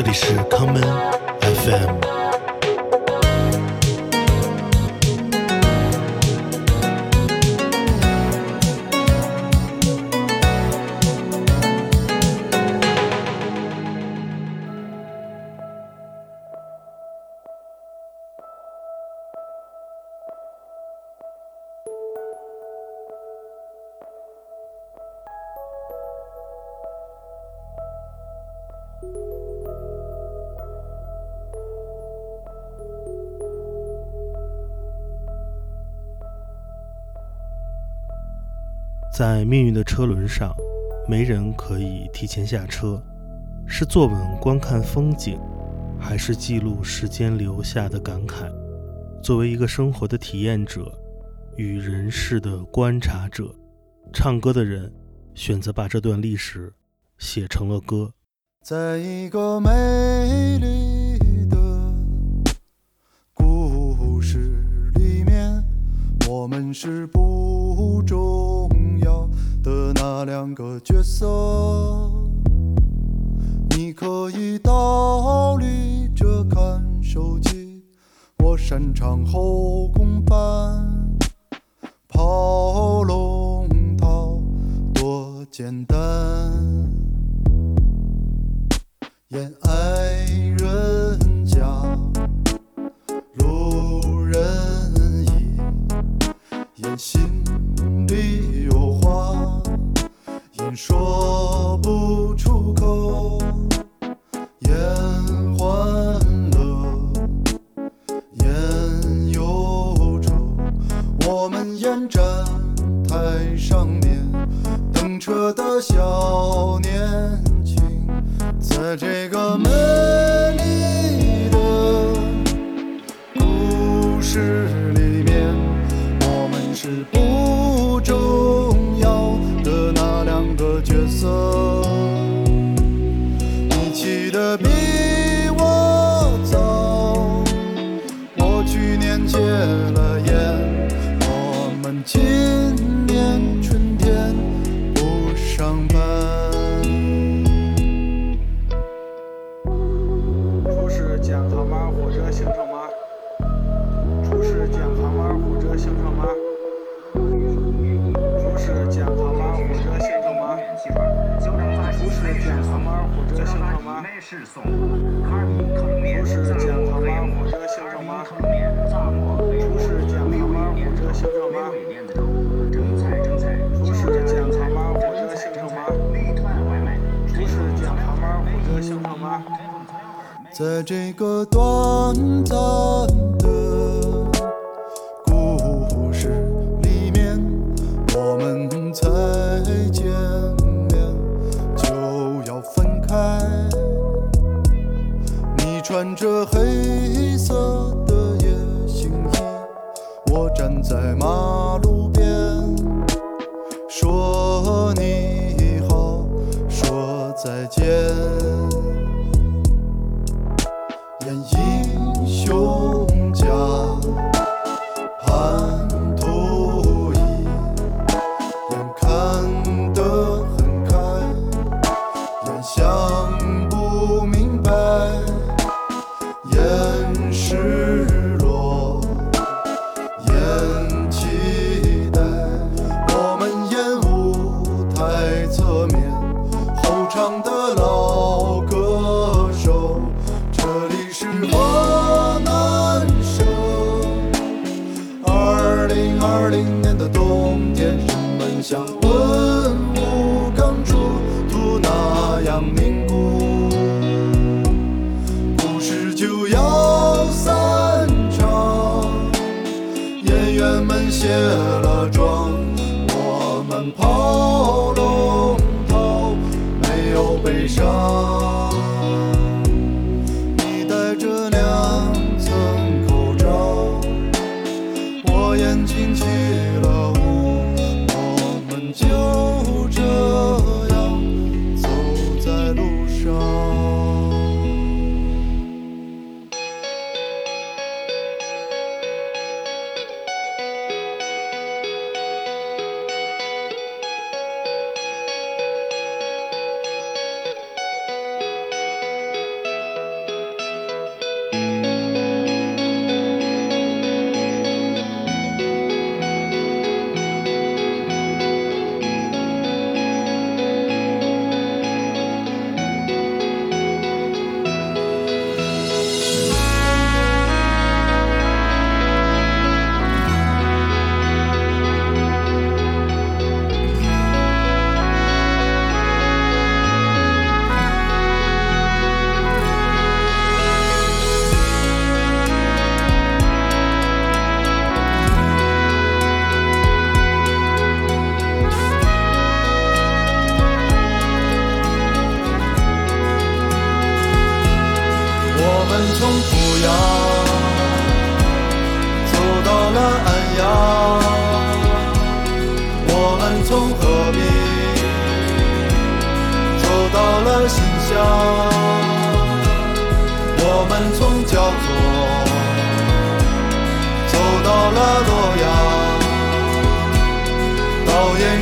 这里是康门 FM。在命运的车轮上，没人可以提前下车。是坐稳观看风景，还是记录时间留下的感慨？作为一个生活的体验者与人世的观察者，唱歌的人选择把这段历史写成了歌。在一个美丽的故事里面，我们是不重要的那两个角色。你可以倒立着看手机，我擅长后空翻，跑龙套多简单。演爱人说不出口，演欢乐，演忧愁。我们演站台上面等车的小年轻。在这个在这个短暂的故事里面，我们才见面就要分开。你穿着黑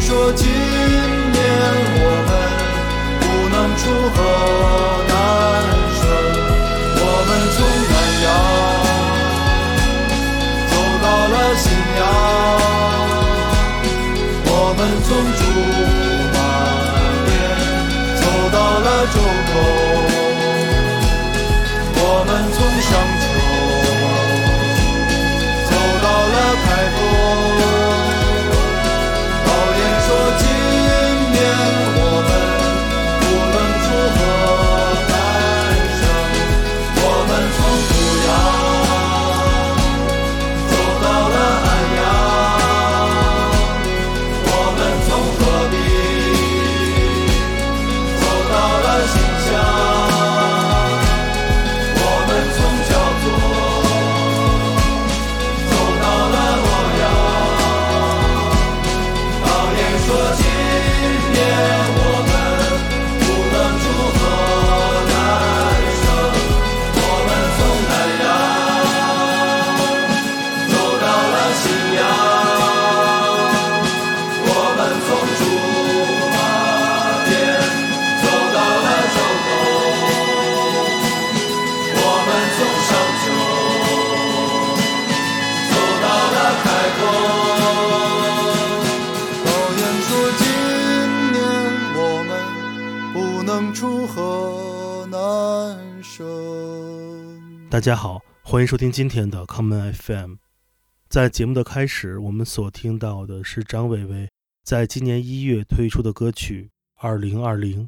说今年我们不能出河南省。我们从南阳走到了信阳，我们从驻马店走到了周口，大家好，欢迎收听今天的 Common FM。在节目的开始，我们所听到的是张伟伟在今年一月推出的歌曲《二零二零》。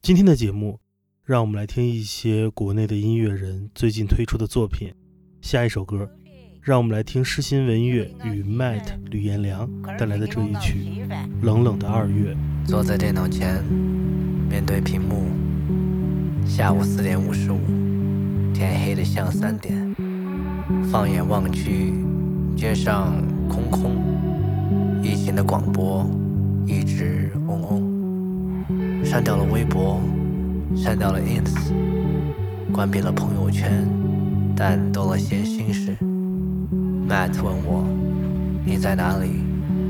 今天的节目，让我们来听一些国内的音乐人最近推出的作品。下一首歌，让我们来听诗心文乐与 Matt 吕彦良带来的这一曲《冷冷的二月》。坐在电脑前，面对屏幕。下午四点五十五，天黑得像三点。放眼望去，街上空空，疫情的广播一直嗡嗡。删掉了微博，删掉了 ins，关闭了朋友圈，但多了些心事。Matt 问我你在哪里？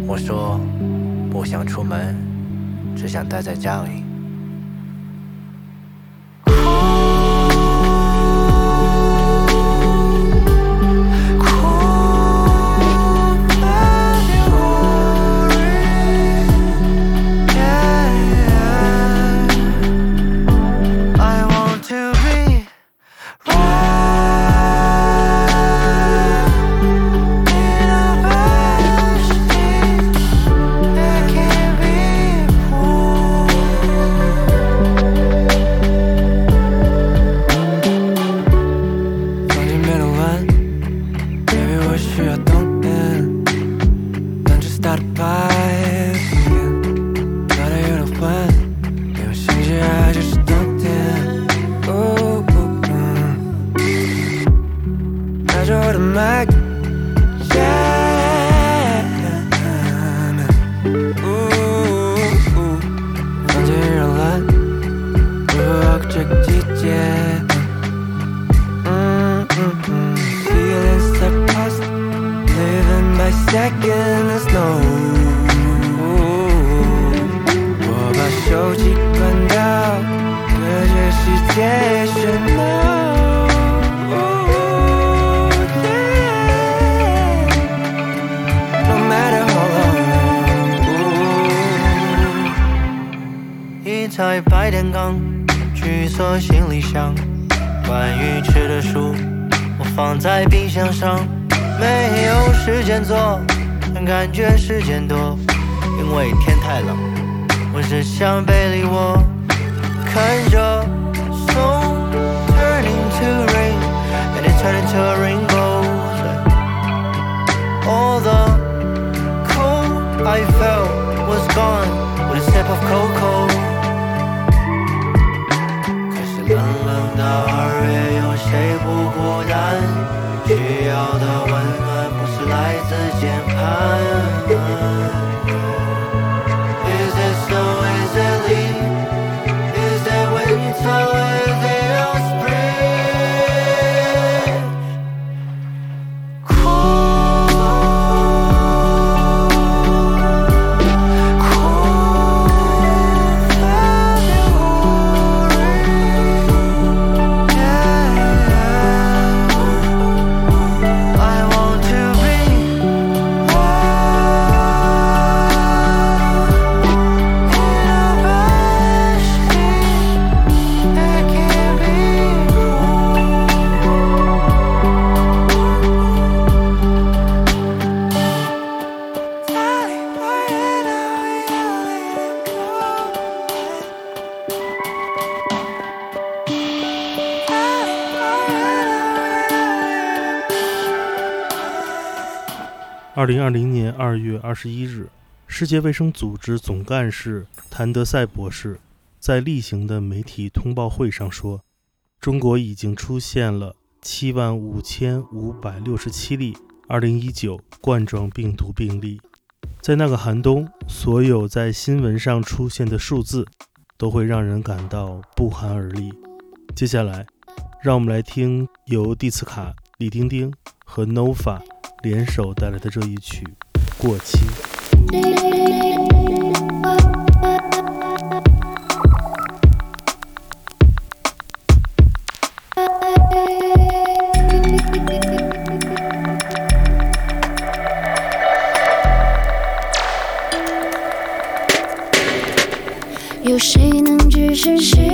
我说不想出门，只想待在家里。was gone with a step of cocoa. Cause she unloved our 二零二零年二月二十一日，世界卫生组织总干事谭德赛博士在例行的媒体通报会上说：“中国已经出现了七万五千五百六十七例二零一九冠状病毒病例。在那个寒冬，所有在新闻上出现的数字都会让人感到不寒而栗。”接下来，让我们来听由蒂斯卡、李丁丁和 Nova。联手带来的这一曲《过期》。有谁能置身事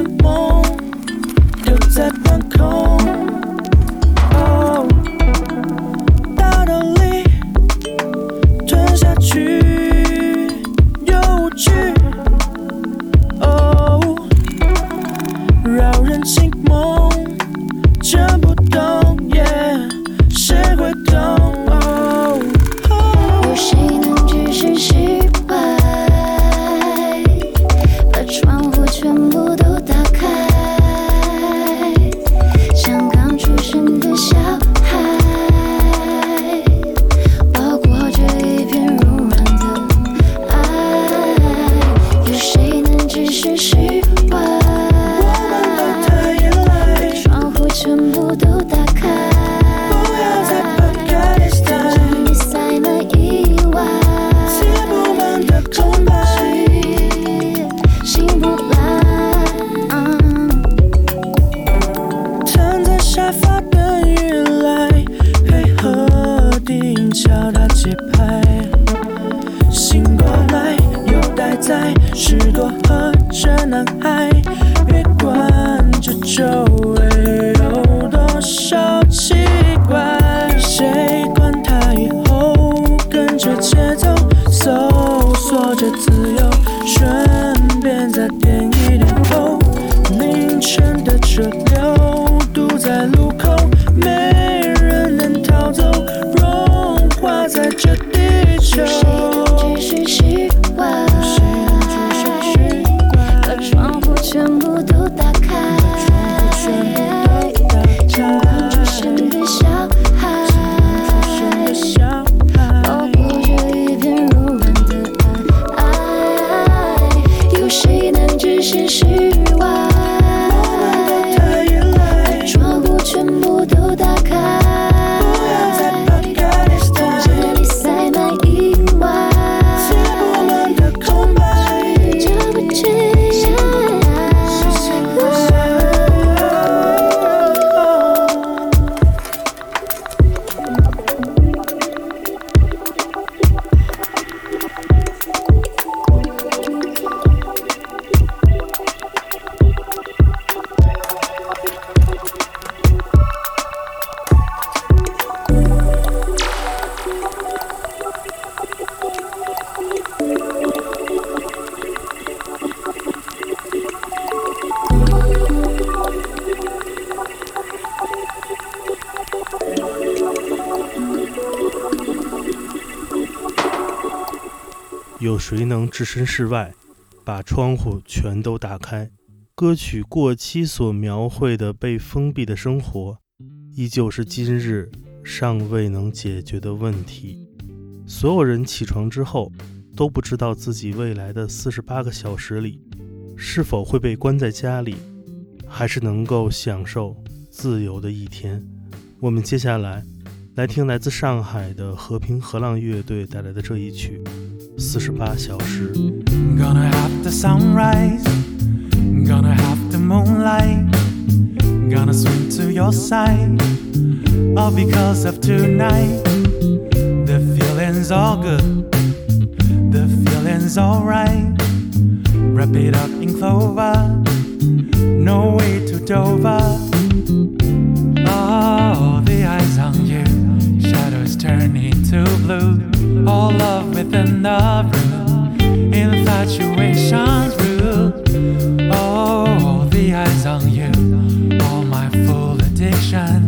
期的梦丢在现实。有谁能置身事外，把窗户全都打开？歌曲《过期》所描绘的被封闭的生活，依旧是今日尚未能解决的问题。所有人起床之后，都不知道自己未来的四十八个小时里，是否会被关在家里，还是能够享受自由的一天。我们接下来来听来自上海的和平河浪乐队带来的这一曲《四十八小时》。 Gonna have the sunrise, gonna have the moonlight, gonna swim to your side, all because of tonight. The feeling's all good, the feeling's alright. Wrap it up in clover, no way to Dover. Oh, the eyes on you, shadows turning to blue. Within the room, infatuation's rule. Oh, the eyes on you, all my full addiction,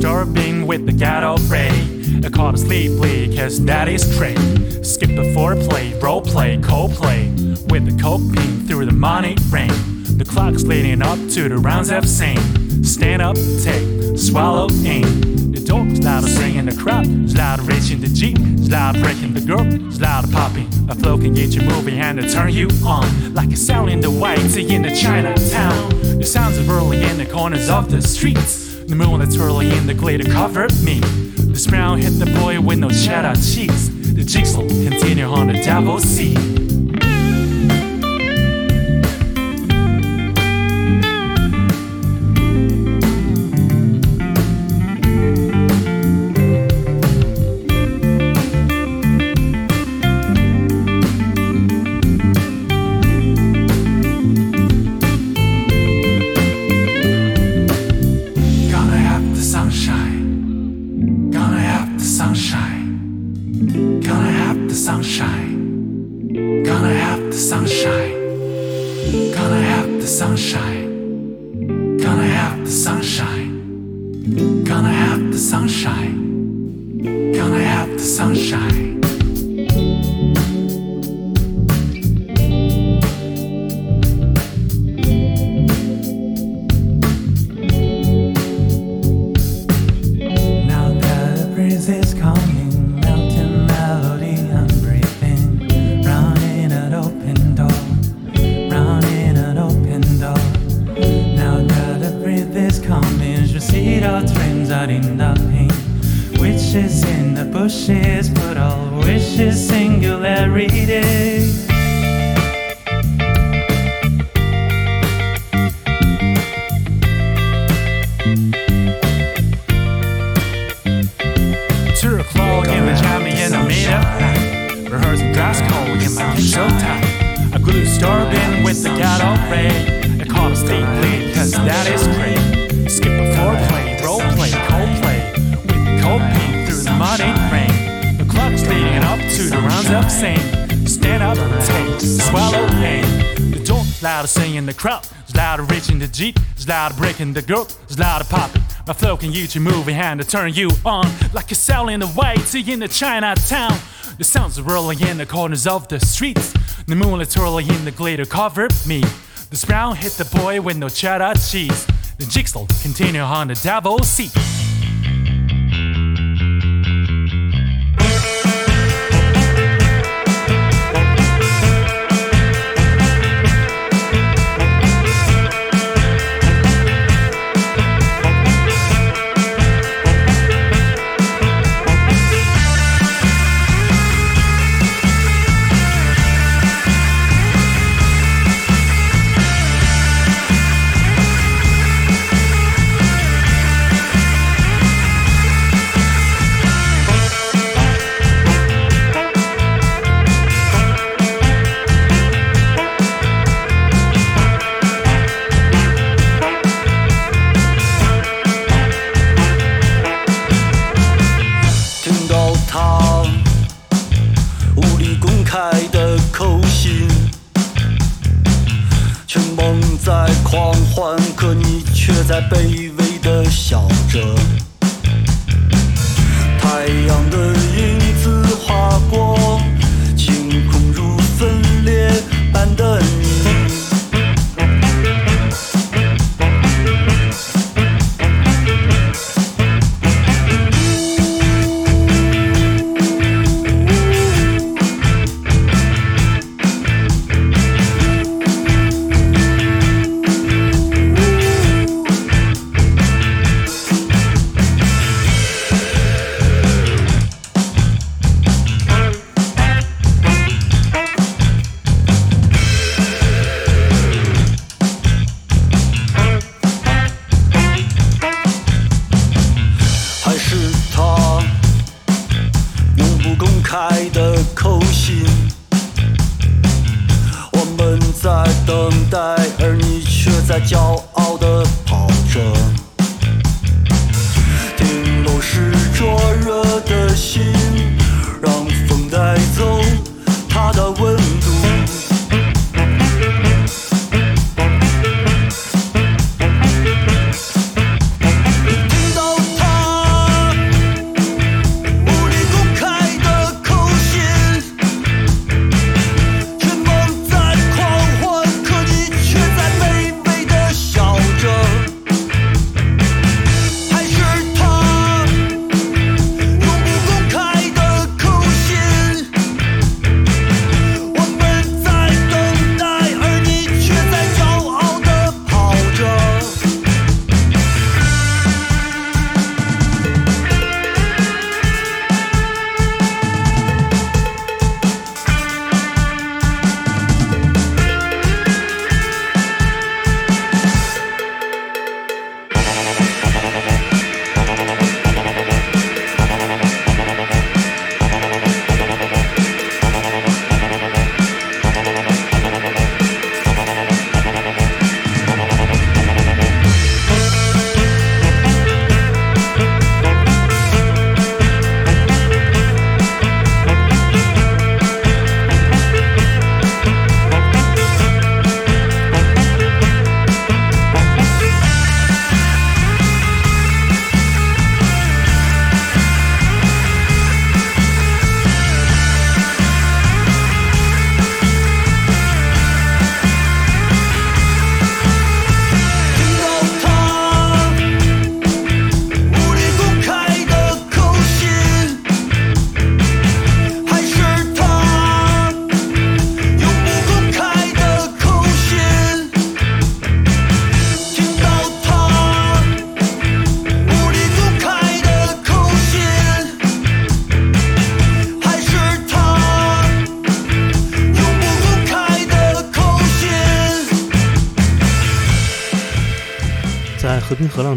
Being with the ghetto ray. I call it sleeply, cause that is straight. Skip the foreplay, role play, cold play. With the coke beam through the money rain. The clock's leading up to the rounds of sing. Stand up, take, swallow, aim. The dog's loud singing the crowd, it's loud reaching the Jeep, it's loud breaking the girl, it's loud popping. A flow can get you moving and to turn you on. Like a sound in the white in the Chinatown. The sounds of whirling in the corners of the streets. The moon that's swirling in the glitter covered me. The brown hit the boy with no cheddar cheeks. The jigsaw continue on the devil's seat. Gonna have the sunshine. Gonna have the sunshine. That is great. Skip a foreplay, role play, cold play. With cold through the muddy rain. The clock's leading up to the rounds of sing. Stand up, take, swallow, pain. The door louder singing the crowd. It's louder reaching the Jeep. It's louder breaking the girl. It's louder popping. My flow can get you moving hand to turn you on. Like a sail in the white sea in the Chinatown. The sounds are rolling in the corners of the streets. The moonlight twirling in the glitter covered me. The brown hit the boy with no cheddar cheese. The jigsaw continue on the devil's seat.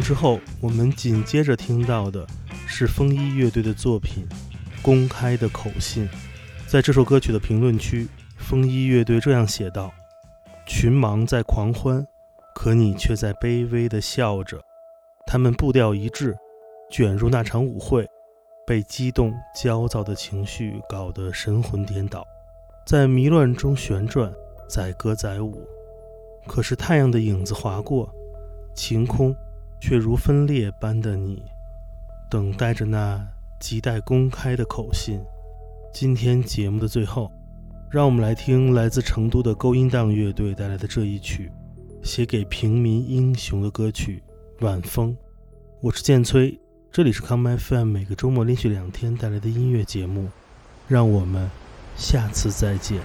之后，我们紧接着听到的是风衣乐队的作品《公开的口信》。在这首歌曲的评论区，风衣乐队这样写道：“群盲在狂欢，可你却在卑微地笑着。他们步调一致，卷入那场舞会，被激动、焦躁的情绪搞得神魂颠倒，在迷乱中旋转，载歌载舞。可是太阳的影子划过。”晴空，却如分裂般的你，等待着那亟待公开的口信。今天节目的最后，让我们来听来自成都的勾音荡乐队带来的这一曲，写给平民英雄的歌曲《晚风》。我是剑崔，这里是 comicfm 每个周末连续两天带来的音乐节目。让我们下次再见。